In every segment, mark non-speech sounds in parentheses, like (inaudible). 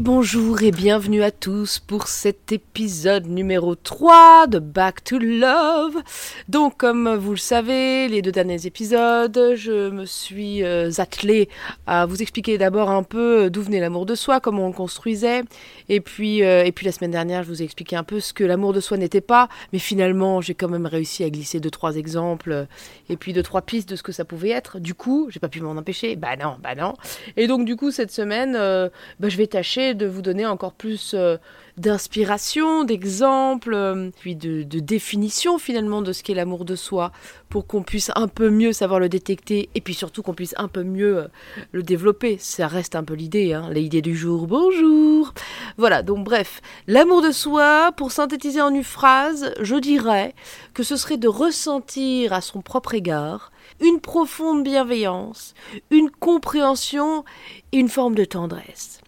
Bonjour et bienvenue à tous pour cet épisode numéro 3 de Back to Love. Donc, comme vous le savez, les deux derniers épisodes, je me suis euh, attelée à vous expliquer d'abord un peu d'où venait l'amour de soi, comment on le construisait. Et puis, euh, et puis la semaine dernière, je vous ai expliqué un peu ce que l'amour de soi n'était pas. Mais finalement, j'ai quand même réussi à glisser deux, trois exemples et puis deux, trois pistes de ce que ça pouvait être. Du coup, j'ai pas pu m'en empêcher. Bah non, bah non. Et donc, du coup, cette semaine, euh, bah, je vais de vous donner encore plus euh, d'inspiration, d'exemples, euh, puis de, définition finalement de ce qu'est l'amour de soi, pour qu'on puisse un peu mieux savoir le détecter et puis surtout qu'on puisse un peu mieux euh, le développer. Ça reste un peu l'idée, hein, l'idée du jour. Bonjour. Voilà. Donc bref, l'amour de soi, pour synthétiser en une phrase, je dirais que ce serait de ressentir à son propre égard une profonde bienveillance, une compréhension et une forme de tendresse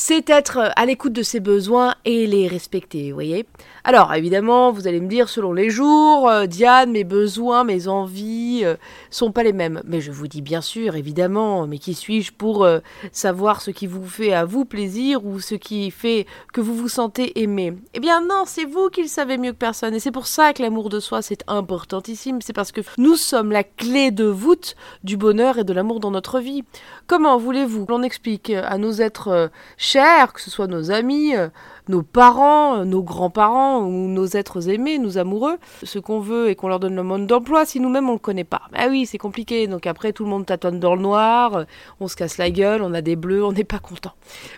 c'est être à l'écoute de ses besoins et les respecter, vous voyez alors, évidemment, vous allez me dire, selon les jours, euh, Diane, mes besoins, mes envies euh, sont pas les mêmes. Mais je vous dis bien sûr, évidemment, mais qui suis-je pour euh, savoir ce qui vous fait à vous plaisir ou ce qui fait que vous vous sentez aimé? Eh bien non, c'est vous qui le savez mieux que personne. Et c'est pour ça que l'amour de soi, c'est importantissime. C'est parce que nous sommes la clé de voûte du bonheur et de l'amour dans notre vie. Comment voulez-vous qu'on explique à nos êtres chers, que ce soit nos amis, nos parents, nos grands-parents ou nos êtres aimés, nos amoureux, ce qu'on veut et qu'on leur donne le mode d'emploi si nous-mêmes on le connaît pas. Ah oui, c'est compliqué. Donc après tout le monde tâtonne dans le noir, on se casse la gueule, on a des bleus, on n'est pas content.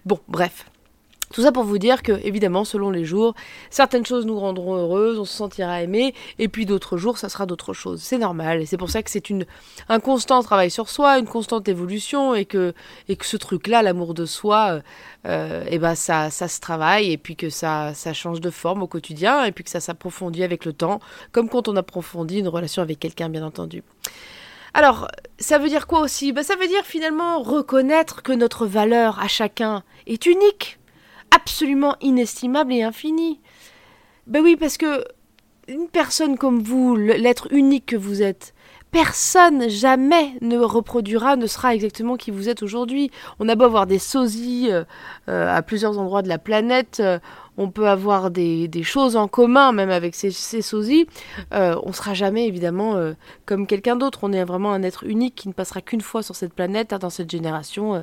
Bon, bref. Tout ça pour vous dire que, évidemment, selon les jours, certaines choses nous rendront heureuses, on se sentira aimé, et puis d'autres jours, ça sera d'autres choses. C'est normal, c'est pour ça que c'est un constant travail sur soi, une constante évolution, et que, et que ce truc-là, l'amour de soi, et euh, eh ben ça, ça se travaille, et puis que ça, ça change de forme au quotidien, et puis que ça s'approfondit avec le temps, comme quand on approfondit une relation avec quelqu'un, bien entendu. Alors, ça veut dire quoi aussi? Ben, Ça veut dire finalement reconnaître que notre valeur à chacun est unique absolument inestimable et infini. Ben oui, parce que une personne comme vous, l'être unique que vous êtes, personne jamais ne reproduira, ne sera exactement qui vous êtes aujourd'hui. On a beau avoir des sosies euh, euh, à plusieurs endroits de la planète, euh, on peut avoir des, choses en commun, même avec ces, ces sosies, euh, on sera jamais évidemment euh, comme quelqu'un d'autre. On est vraiment un être unique qui ne passera qu'une fois sur cette planète, hein, dans cette génération, euh,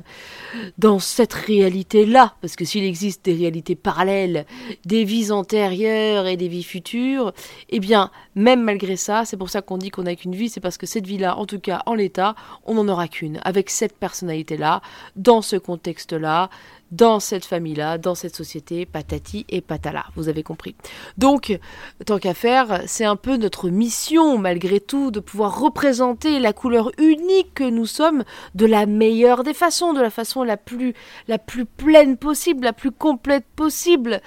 dans cette réalité-là. Parce que s'il existe des réalités parallèles, des vies antérieures et des vies futures, eh bien, même malgré ça, c'est pour ça qu'on dit qu'on n'a qu'une vie, c'est parce que cette vie-là, en tout cas en l'état, on n'en aura qu'une, avec cette personnalité-là, dans ce contexte-là, dans cette famille-là, dans cette société, patati et patala, vous avez compris. Donc, tant qu'à faire, c'est un peu notre mission, malgré tout, de pouvoir représenter la couleur unique que nous sommes de la meilleure des façons, de la façon la plus, la plus pleine possible, la plus complète possible.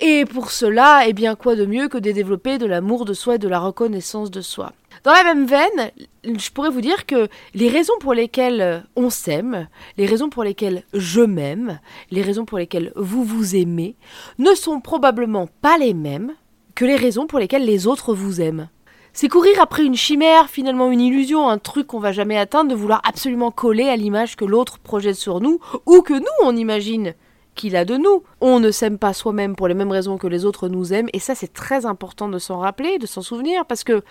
Et pour cela, eh bien, quoi de mieux que de développer de l'amour de soi et de la reconnaissance de soi? Dans la même veine, je pourrais vous dire que les raisons pour lesquelles euh, on s'aime, les raisons pour lesquelles je m'aime, les raisons pour lesquelles vous vous aimez, ne sont probablement pas les mêmes que les raisons pour lesquelles les autres vous aiment. C'est courir après une chimère, finalement une illusion, un truc qu'on va jamais atteindre, de vouloir absolument coller à l'image que l'autre projette sur nous, ou que nous on imagine qu'il a de nous. On ne s'aime pas soi-même pour les mêmes raisons que les autres nous aiment, et ça c'est très important de s'en rappeler, de s'en souvenir, parce que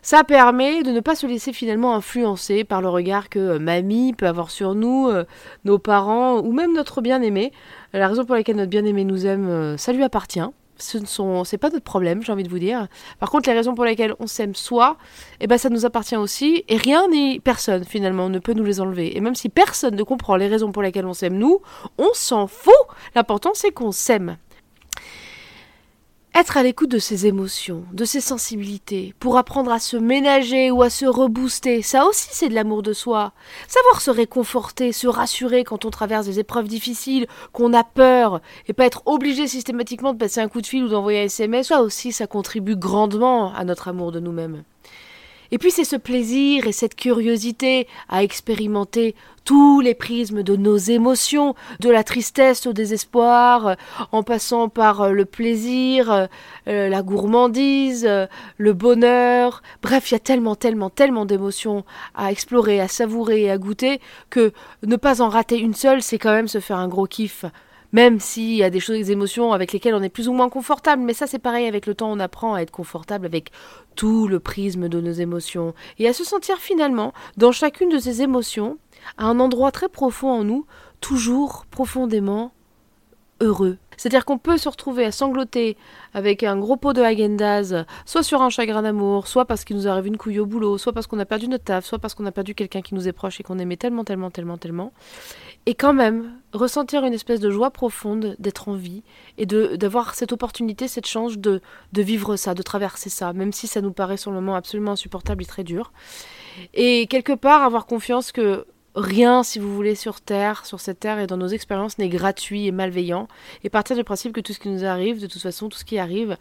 ça permet de ne pas se laisser finalement influencer par le regard que euh, mamie peut avoir sur nous, euh, nos parents ou même notre bien-aimé. La raison pour laquelle notre bien-aimé nous aime, euh, ça lui appartient. Ce ne sont, c'est pas notre problème, j'ai envie de vous dire. Par contre, les raisons pour lesquelles on s'aime soi, eh ben, ça nous appartient aussi. Et rien ni personne, finalement, ne peut nous les enlever. Et même si personne ne comprend les raisons pour lesquelles on s'aime nous, on s'en fout. L'important, c'est qu'on s'aime. Être à l'écoute de ses émotions, de ses sensibilités, pour apprendre à se ménager ou à se rebooster, ça aussi c'est de l'amour de soi. Savoir se réconforter, se rassurer quand on traverse des épreuves difficiles, qu'on a peur, et pas être obligé systématiquement de passer un coup de fil ou d'envoyer un SMS, ça aussi ça contribue grandement à notre amour de nous-mêmes. Et puis c'est ce plaisir et cette curiosité à expérimenter tous les prismes de nos émotions, de la tristesse au désespoir, euh, en passant par euh, le plaisir, euh, la gourmandise, le bonheur. Bref, il y a tellement, tellement, tellement d'émotions à explorer, à savourer et à goûter que ne pas en rater une seule, c'est quand même se faire un gros kiff même s'il y a des choses, des émotions avec lesquelles on est plus ou moins confortable. Mais ça, c'est pareil, avec le temps, on apprend à être confortable avec tout le prisme de nos émotions et à se sentir finalement, dans chacune de ces émotions, à un endroit très profond en nous, toujours profondément heureux. C'est-à-dire qu'on peut se retrouver à sangloter avec un gros pot de Hagendaz, soit sur un chagrin d'amour, soit parce qu'il nous arrive une couille au boulot, soit parce qu'on a perdu notre taf, soit parce qu'on a perdu quelqu'un qui nous est proche et qu'on aimait tellement, tellement, tellement, tellement. Et quand même, ressentir une espèce de joie profonde d'être en vie et d'avoir cette opportunité, cette chance de, de vivre ça, de traverser ça, même si ça nous paraît sur le moment absolument insupportable et très dur. Et quelque part, avoir confiance que rien, si vous voulez, sur Terre, sur cette Terre et dans nos expériences n'est gratuit et malveillant. Et partir du principe que tout ce qui nous arrive, de toute façon, tout ce qui arrive,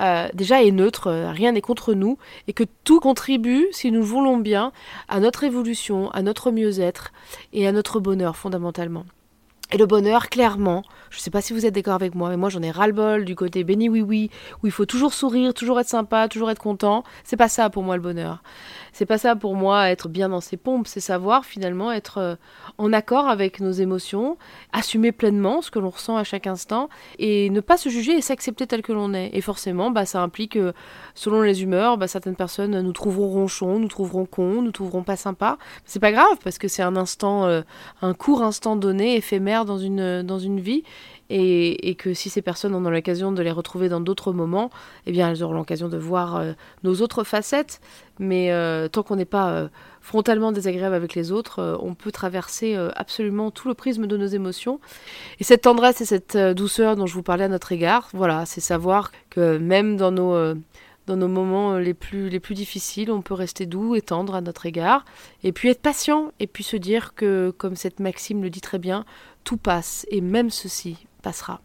euh, déjà est neutre, euh, rien n'est contre nous, et que tout contribue, si nous voulons bien, à notre évolution, à notre mieux-être et à notre bonheur fondamentalement. Et le bonheur, clairement, je ne sais pas si vous êtes d'accord avec moi, mais moi j'en ai ras-le-bol du côté béni oui oui, où il faut toujours sourire, toujours être sympa, toujours être content. C'est pas ça pour moi le bonheur. C'est pas ça pour moi être bien dans ses pompes, c'est savoir finalement être euh, en accord avec nos émotions, assumer pleinement ce que l'on ressent à chaque instant et ne pas se juger et s'accepter tel que l'on est. Et forcément, bah, ça implique, selon les humeurs, bah, certaines personnes nous trouveront ronchons, nous trouveront cons, nous trouveront pas sympas. C'est pas grave parce que c'est un instant, euh, un court instant donné, éphémère dans une, dans une vie et, que si ces personnes ont l'occasion de les retrouver dans d'autres moments, eh bien elles auront l'occasion de voir euh, nos autres facettes. Mais euh, tant qu'on n'est pas euh, frontalement désagréable avec les autres, on peut traverser absolument tout le prisme de nos émotions. Et cette tendresse et cette douceur dont je vous parlais à notre égard, voilà, c'est savoir que même dans nos dans nos moments les plus, les plus difficiles, on peut rester doux et tendre à notre égard, et puis être patient, et puis se dire que, comme cette maxime le dit très bien, tout passe, et même ceci passera.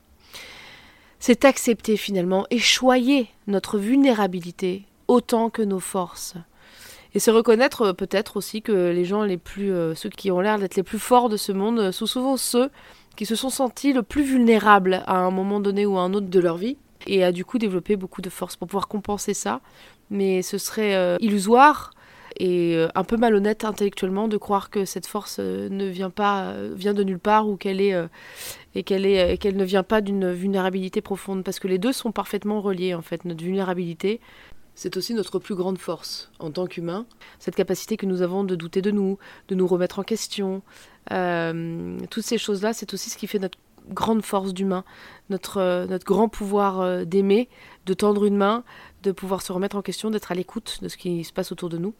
C'est accepter finalement et choyer notre vulnérabilité autant que nos forces. Et se reconnaître euh, peut-être aussi que les gens les plus, euh, ceux qui ont l'air d'être les plus forts de ce monde, euh, sont souvent ceux qui se sont sentis le plus vulnérables à un moment donné ou à un autre de leur vie, et a du coup développé beaucoup de force pour pouvoir compenser ça. Mais ce serait illusoire et euh, un peu malhonnête intellectuellement de croire que cette force euh, ne vient pas euh, vient de nulle part ou qu'elle est et qu'elle est qu'elle ne vient pas d'une vulnérabilité profonde parce que les deux sont parfaitement reliés en fait notre vulnérabilité c'est aussi notre plus grande force en tant qu'humain, cette capacité que nous avons de douter de nous, de nous remettre en question. toutes ces choses-là, c'est aussi ce qui fait notre grande force d'humain, notre, notre grand pouvoir d'aimer, de tendre une main, de pouvoir se remettre en question, d'être à l'écoute de ce qui se passe autour de nous.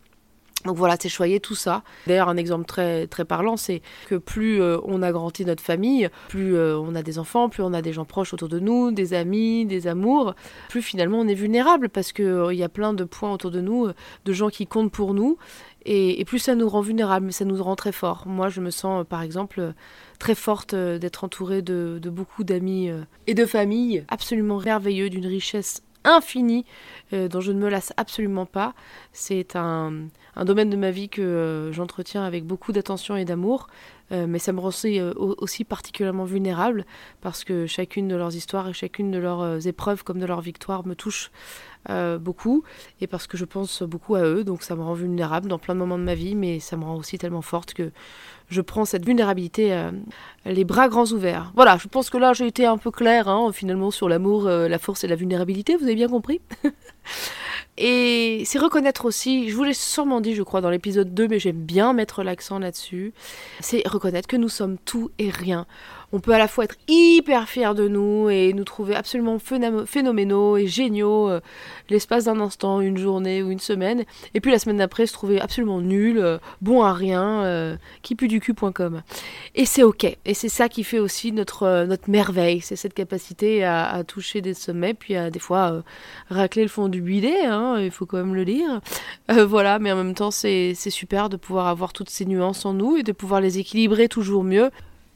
Donc voilà, c'est choyer tout ça. D'ailleurs, un exemple très, très parlant, c'est que plus euh, on a grandi notre famille, plus euh, on a des enfants, plus on a des gens proches autour de nous, des amis, des amours, plus finalement on est vulnérable parce qu'il euh, y a plein de points autour de nous, de gens qui comptent pour nous. Et, plus ça nous rend vulnérables, mais ça nous rend très forts. Moi, je me sens, par exemple, très forte d'être entourée de, de beaucoup d'amis et de familles absolument merveilleux, d'une richesse infinie dont je ne me lasse absolument pas. C'est un un domaine de ma vie que euh, j'entretiens avec beaucoup d'attention et d'amour, euh, mais ça me rend aussi, euh, aussi, particulièrement vulnérable parce que chacune de leurs histoires et chacune de leurs épreuves comme de leurs victoires me touche beaucoup et parce que je pense beaucoup à eux, donc ça me rend vulnérable dans plein de moments de ma vie, mais ça me rend aussi tellement forte que je prends cette vulnérabilité les bras grands ouverts. Voilà, je pense que là j'ai été un peu claire hein, finalement sur l'amour, la force et la vulnérabilité, vous avez bien compris (laughs) Et c'est reconnaître aussi, je vous l'ai sûrement dit je crois dans l'épisode 2, mais j'aime bien mettre l'accent là-dessus, c'est reconnaître que nous sommes tout et rien on peut à la fois être hyper fier de nous et nous trouver absolument phénoménaux et géniaux euh, l'espace d'un instant, une journée ou une semaine, et puis la semaine d'après se trouver absolument nul, euh, bon à rien, euh, qui pue du cul.com. Et c'est ok, et c'est ça qui fait aussi notre, notre merveille, c'est cette capacité à, toucher des sommets, puis à des fois racler le fond du bidet, hein, il faut quand même le lire. voilà, mais en même temps c'est super de pouvoir avoir toutes ces nuances en nous et de pouvoir les équilibrer toujours mieux.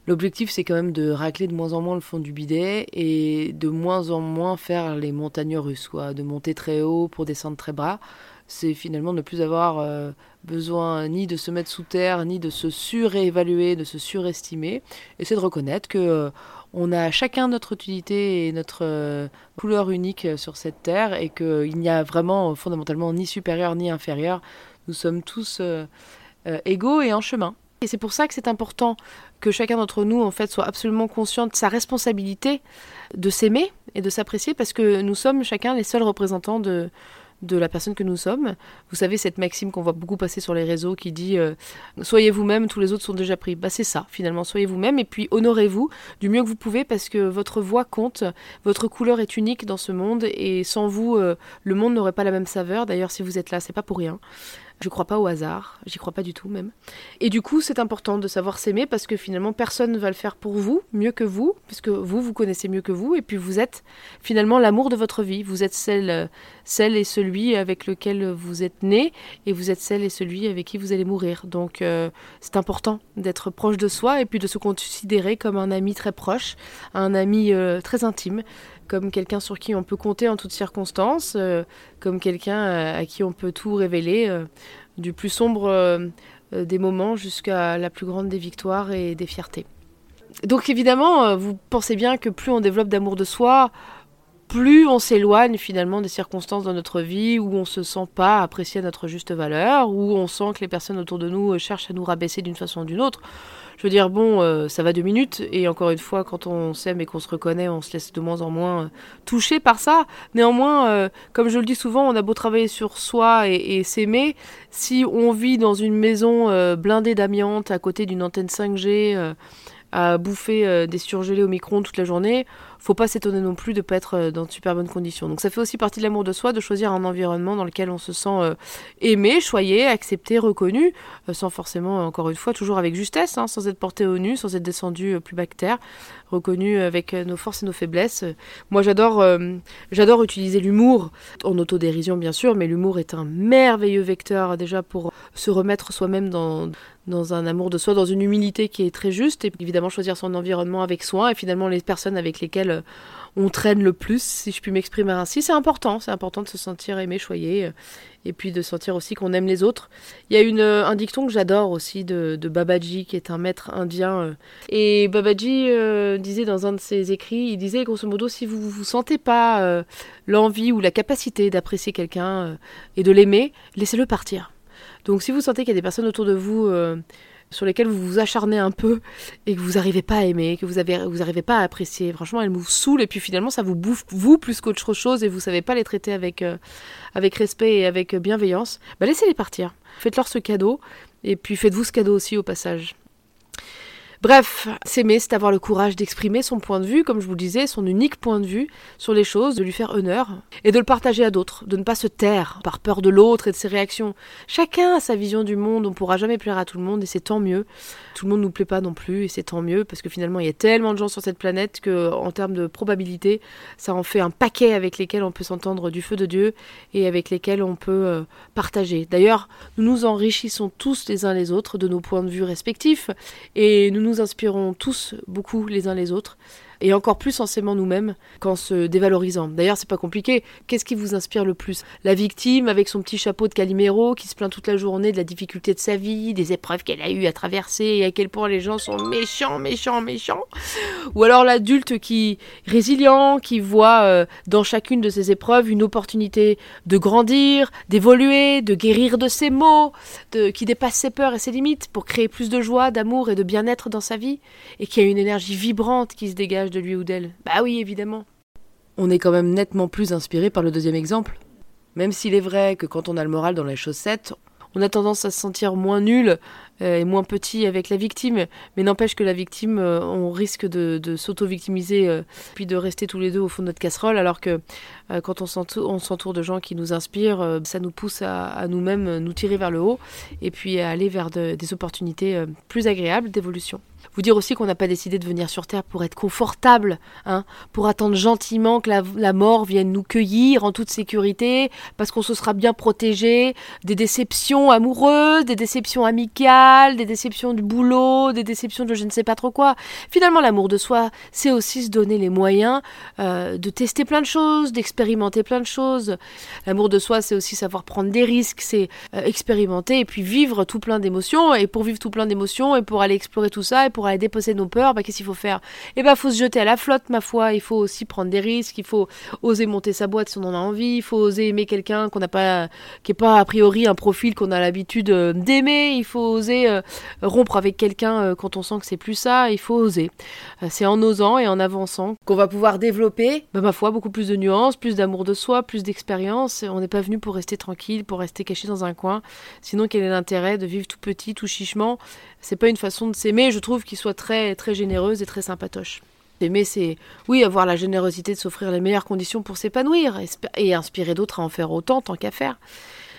L'objectif, c'est quand même de racler de moins en moins le fond du bidet et de moins en moins faire les montagnes russes, de monter très haut pour descendre très bas. C'est finalement ne plus avoir euh, besoin ni de se mettre sous terre, ni de se surévaluer, de se surestimer. Et c'est de reconnaître que euh, on a chacun notre utilité et notre euh, couleur unique sur cette terre et qu'il n'y a vraiment fondamentalement ni supérieur ni inférieur. Nous sommes tous égaux et en chemin. Et c'est pour ça que c'est important que chacun d'entre nous en fait soit absolument conscient de sa responsabilité de s'aimer et de s'apprécier parce que nous sommes chacun les seuls représentants de la personne que nous sommes. Vous savez cette maxime qu'on voit beaucoup passer sur les réseaux qui dit euh, soyez vous-même, tous les autres sont déjà pris. Bah c'est ça finalement, soyez vous-même et puis honorez-vous du mieux que vous pouvez parce que votre voix compte, votre couleur est unique dans ce monde et sans vous euh, le monde n'aurait pas la même saveur. D'ailleurs si vous êtes là, c'est pas pour rien. Je crois pas au hasard, j'y crois pas du tout même. Et du coup, c'est important de savoir s'aimer parce que finalement, personne ne va le faire pour vous mieux que vous, puisque vous, vous connaissez mieux que vous, et puis vous êtes finalement l'amour de votre vie. Vous êtes celle, celle et celui avec lequel vous êtes né, et vous êtes celle et celui avec qui vous allez mourir. Donc, euh, c'est important d'être proche de soi et puis de se considérer comme un ami très proche, un ami euh, très intime comme quelqu'un sur qui on peut compter en toutes circonstances, euh, comme quelqu'un euh, à, qui on peut tout révéler, euh, du plus sombre des moments jusqu'à la plus grande des victoires et des fiertés. Donc évidemment, vous pensez bien que plus on développe d'amour de soi, plus on s'éloigne finalement des circonstances dans notre vie où on se sent pas apprécié à notre juste valeur, où on sent que les personnes autour de nous cherchent à nous rabaisser d'une façon ou d'une autre. Je veux dire, bon, euh, ça va deux minutes, et encore une fois, quand on s'aime et qu'on se reconnaît, on se laisse de moins en moins euh, toucher par ça. Néanmoins, euh, comme je le dis souvent, on a beau travailler sur soi et, s'aimer, si on vit dans une maison blindée d'amiante à côté d'une antenne 5G, à bouffer des surgelés au micro toute la journée, faut pas s'étonner non plus de pas être euh, dans de super bonnes conditions. Donc ça fait aussi partie de l'amour de soi de choisir un environnement dans lequel on se sent euh, aimé, choyé, accepté, reconnu, euh, sans forcément, encore une fois, toujours avec justesse, hein, sans être porté au nu, sans être descendu plus bactère, reconnu avec nos forces et nos faiblesses. Moi j'adore j'adore utiliser l'humour, en autodérision bien sûr, mais l'humour est un merveilleux vecteur déjà pour se remettre soi-même dans, dans un amour de soi, dans une humilité qui est très juste, et évidemment choisir son environnement avec soin, et finalement les personnes avec lesquelles euh, on traîne le plus, si je puis m'exprimer ainsi. C'est important, c'est important de se sentir aimé, choyé, euh, et puis de sentir aussi qu'on aime les autres. Il y a une, euh, un dicton que j'adore aussi de, Babaji, qui est un maître indien. Et Babaji disait dans un de ses écrits, il disait grosso modo, si vous ne sentez pas l'envie ou la capacité d'apprécier quelqu'un et de l'aimer, laissez-le partir. Donc si vous sentez qu'il y a des personnes autour de vous sur lesquelles vous vous acharnez un peu et que vous n'arrivez pas à aimer, que vous avez vous n'arrivez pas à apprécier. Franchement, elles vous saoulent et puis finalement ça vous bouffe vous plus qu'autre chose et vous savez pas les traiter avec euh, avec respect et avec bienveillance. Bah laissez-les partir. Faites-leur ce cadeau et puis faites-vous ce cadeau aussi au passage. Bref, s'aimer, c'est avoir le courage d'exprimer son point de vue, comme je vous le disais, son unique point de vue sur les choses, de lui faire honneur et de le partager à d'autres, de ne pas se taire par peur de l'autre et de ses réactions. Chacun a sa vision du monde, on pourra jamais plaire à tout le monde et c'est tant mieux. Tout le monde nous plaît pas non plus et c'est tant mieux parce que finalement il y a tellement de gens sur cette planète que en termes de probabilité, ça en fait un paquet avec lesquels on peut s'entendre du feu de Dieu et avec lesquels on peut euh, partager. D'ailleurs, nous nous enrichissons tous les uns les autres de nos points de vue respectifs et nous nous nous inspirons tous beaucoup les uns les autres et encore plus en nous-mêmes qu'en se dévalorisant. D'ailleurs, c'est pas compliqué. Qu'est-ce qui vous inspire le plus? La victime avec son petit chapeau de Calimero qui se plaint toute la journée de la difficulté de sa vie, des épreuves qu'elle a eu à traverser et à quel point les gens sont méchants, méchants, méchants? Ou alors l'adulte qui résilient, qui voit euh, dans chacune de ses épreuves une opportunité de grandir, d'évoluer, de guérir de ses maux, qui dépasse ses peurs et ses limites pour créer plus de joie, d'amour et de bien-être dans sa vie et qui a une énergie vibrante qui se dégage de lui ou d'elle Bah oui, évidemment. On est quand même nettement plus inspiré par le deuxième exemple. Même s'il est vrai que quand on a le moral dans les chaussettes, on a tendance à se sentir moins nul euh, et moins petit avec la victime, mais n'empêche que la victime, euh, on risque de, s'auto-victimiser euh, puis de rester tous les deux au fond de notre casserole, alors que quand on s'entoure de gens qui nous inspirent, ça nous pousse à, nous-mêmes nous tirer vers le haut et puis à aller vers des opportunités plus agréables d'évolution. Vous dire aussi qu'on n'a pas décidé de venir sur Terre pour être confortable, hein, pour attendre gentiment que la, mort vienne nous cueillir en toute sécurité, parce qu'on se sera bien protégé des déceptions amoureuses, des déceptions amicales, des déceptions du boulot, des déceptions de je ne sais pas trop quoi. Finalement, l'amour de soi, c'est aussi se donner les moyens euh, de tester plein de choses, d'expérimenter plein de choses. L'amour de soi, c'est aussi savoir prendre des risques, c'est euh, expérimenter et puis vivre tout plein d'émotions. Et pour vivre tout plein d'émotions et pour aller explorer tout ça pour aller déposer nos peurs, bah, qu'est-ce qu'il faut faire? Eh ben, faut se jeter à la flotte, ma foi. Il faut aussi prendre des risques. Il faut oser monter sa boîte si on en a envie. Il faut oser aimer quelqu'un qu'on n'a pas, qui est pas a priori un profil qu'on a l'habitude euh, d'aimer. Il faut oser euh, rompre avec quelqu'un euh, quand on sent que c'est plus ça. Il faut oser. c'est en osant et en avançant qu'on va pouvoir développer, bah, ma foi, beaucoup plus de nuances, plus d'amour de soi, plus d'expérience. On n'est pas venu pour rester tranquille, pour rester caché dans un coin. Sinon, quel est l'intérêt de vivre tout petit, tout chichement? C'est pas une façon de s'aimer, je trouve, qui soit très, très généreuse et très sympatoche. Aimer, c'est, oui, avoir la générosité de s'offrir les meilleures conditions pour s'épanouir et, inspirer d'autres à en faire autant, tant qu'à faire.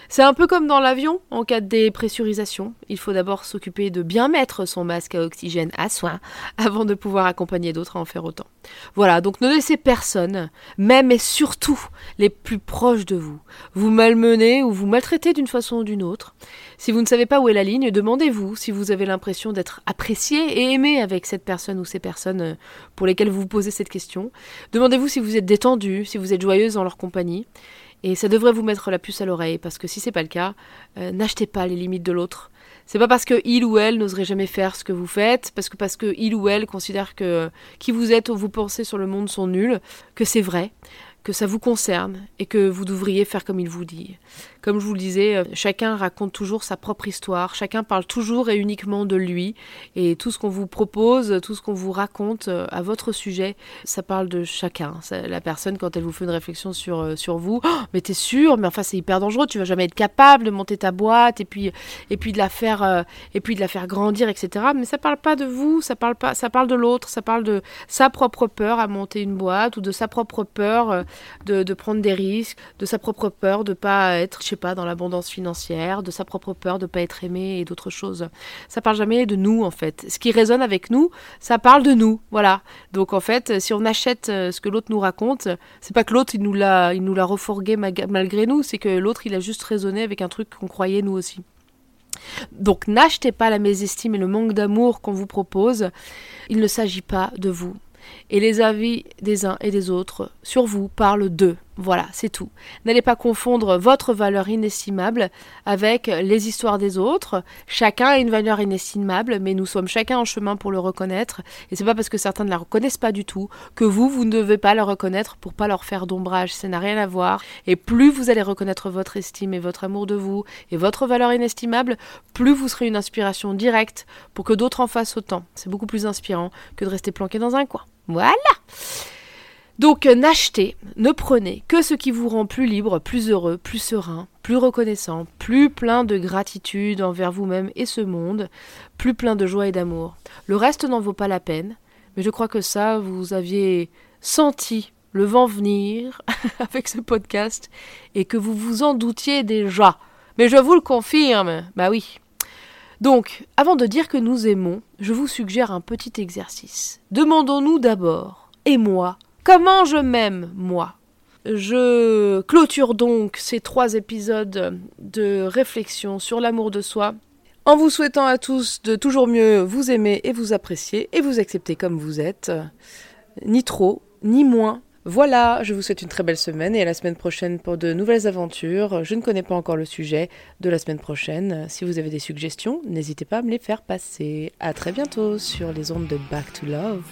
C'est un peu comme dans l'avion, en cas de dépressurisation. Il faut d'abord s'occuper de bien mettre son masque à oxygène à soin (laughs) avant de pouvoir accompagner d'autres à en faire autant. Voilà, donc ne laissez personne, même et surtout les plus proches de vous, vous malmener ou vous maltraiter d'une façon ou d'une autre. Si vous ne savez pas où est la ligne, demandez-vous si vous avez l'impression d'être apprécié et aimé avec cette personne ou ces personnes euh, pour lesquelles vous vous posez cette question. Demandez-vous si vous êtes détendu, si vous êtes joyeuse dans leur compagnie. Et ça devrait vous mettre la puce à l'oreille, parce que si c'est pas le cas, euh, n'achetez pas les limites de l'autre. C'est pas parce que il ou elle n'oserait jamais faire ce que vous faites, parce que parce que il ou elle considère que qui vous êtes ou vous pensez sur le monde sont nuls, que c'est vrai que ça vous concerne et que vous devriez faire comme il vous dit. Comme je vous le disais, euh, chacun raconte toujours sa propre histoire, chacun parle toujours et uniquement de lui, et tout ce qu'on vous propose, tout ce qu'on vous raconte euh, à votre sujet, ça parle de chacun. la personne, quand elle vous fait une réflexion sur, euh, sur vous, oh, mais t'es sûr, mais enfin c'est hyper dangereux, tu vas jamais être capable de monter ta boîte et puis, et puis de la faire et puis de la faire grandir, etc. Mais ça parle pas de vous, ça parle pas, ça parle de l'autre, ça parle de sa propre peur à monter une boîte ou de sa propre peur de, prendre des risques, de sa propre peur de pas être, je sais pas, dans l'abondance financière, de sa propre peur de pas être aimé et d'autres choses. Ça parle jamais de nous en fait. Ce qui résonne avec nous, ça parle de nous, voilà. Donc en fait, si on achète euh, ce que l'autre nous raconte, c'est pas que l'autre il nous l'a, il nous l'a refourgué malgré nous, c'est que l'autre il a juste résonné avec un truc qu'on croyait nous aussi. Donc n'achetez pas la mésestime et le manque d'amour qu'on vous propose. Il ne s'agit pas de vous et les avis des uns et des autres sur vous parlent d'eux. Voilà, c'est tout. N'allez pas confondre votre valeur inestimable avec les histoires des autres. Chacun a une valeur inestimable, mais nous sommes chacun en chemin pour le reconnaître. Et c'est pas parce que certains ne la reconnaissent pas du tout que vous, vous ne devez pas la reconnaître pour pas leur faire d'ombrage. Ça n'a rien à voir. Et plus vous allez reconnaître votre estime et votre amour de vous et votre valeur inestimable, plus vous serez une inspiration directe pour que d'autres en fassent autant. C'est beaucoup plus inspirant que de rester planqué dans un coin. Voilà. Donc n'achetez, ne prenez que ce qui vous rend plus libre, plus heureux, plus serein, plus reconnaissant, plus plein de gratitude envers vous-même et ce monde, plus plein de joie et d'amour. Le reste n'en vaut pas la peine, mais je crois que ça, vous aviez senti le vent venir (laughs) avec ce podcast et que vous vous en doutiez déjà. Mais je vous le confirme, bah oui. Donc, avant de dire que nous aimons, je vous suggère un petit exercice. Demandons-nous d'abord, et moi, Comment je m'aime, moi Je clôture donc ces trois épisodes de réflexion sur l'amour de soi en vous souhaitant à tous de toujours mieux vous aimer et vous apprécier et vous accepter comme vous êtes, ni trop, ni moins. Voilà, je vous souhaite une très belle semaine et à la semaine prochaine pour de nouvelles aventures. Je ne connais pas encore le sujet de la semaine prochaine. Si vous avez des suggestions, n'hésitez pas à me les faire passer. À très bientôt sur les ondes de Back to Love.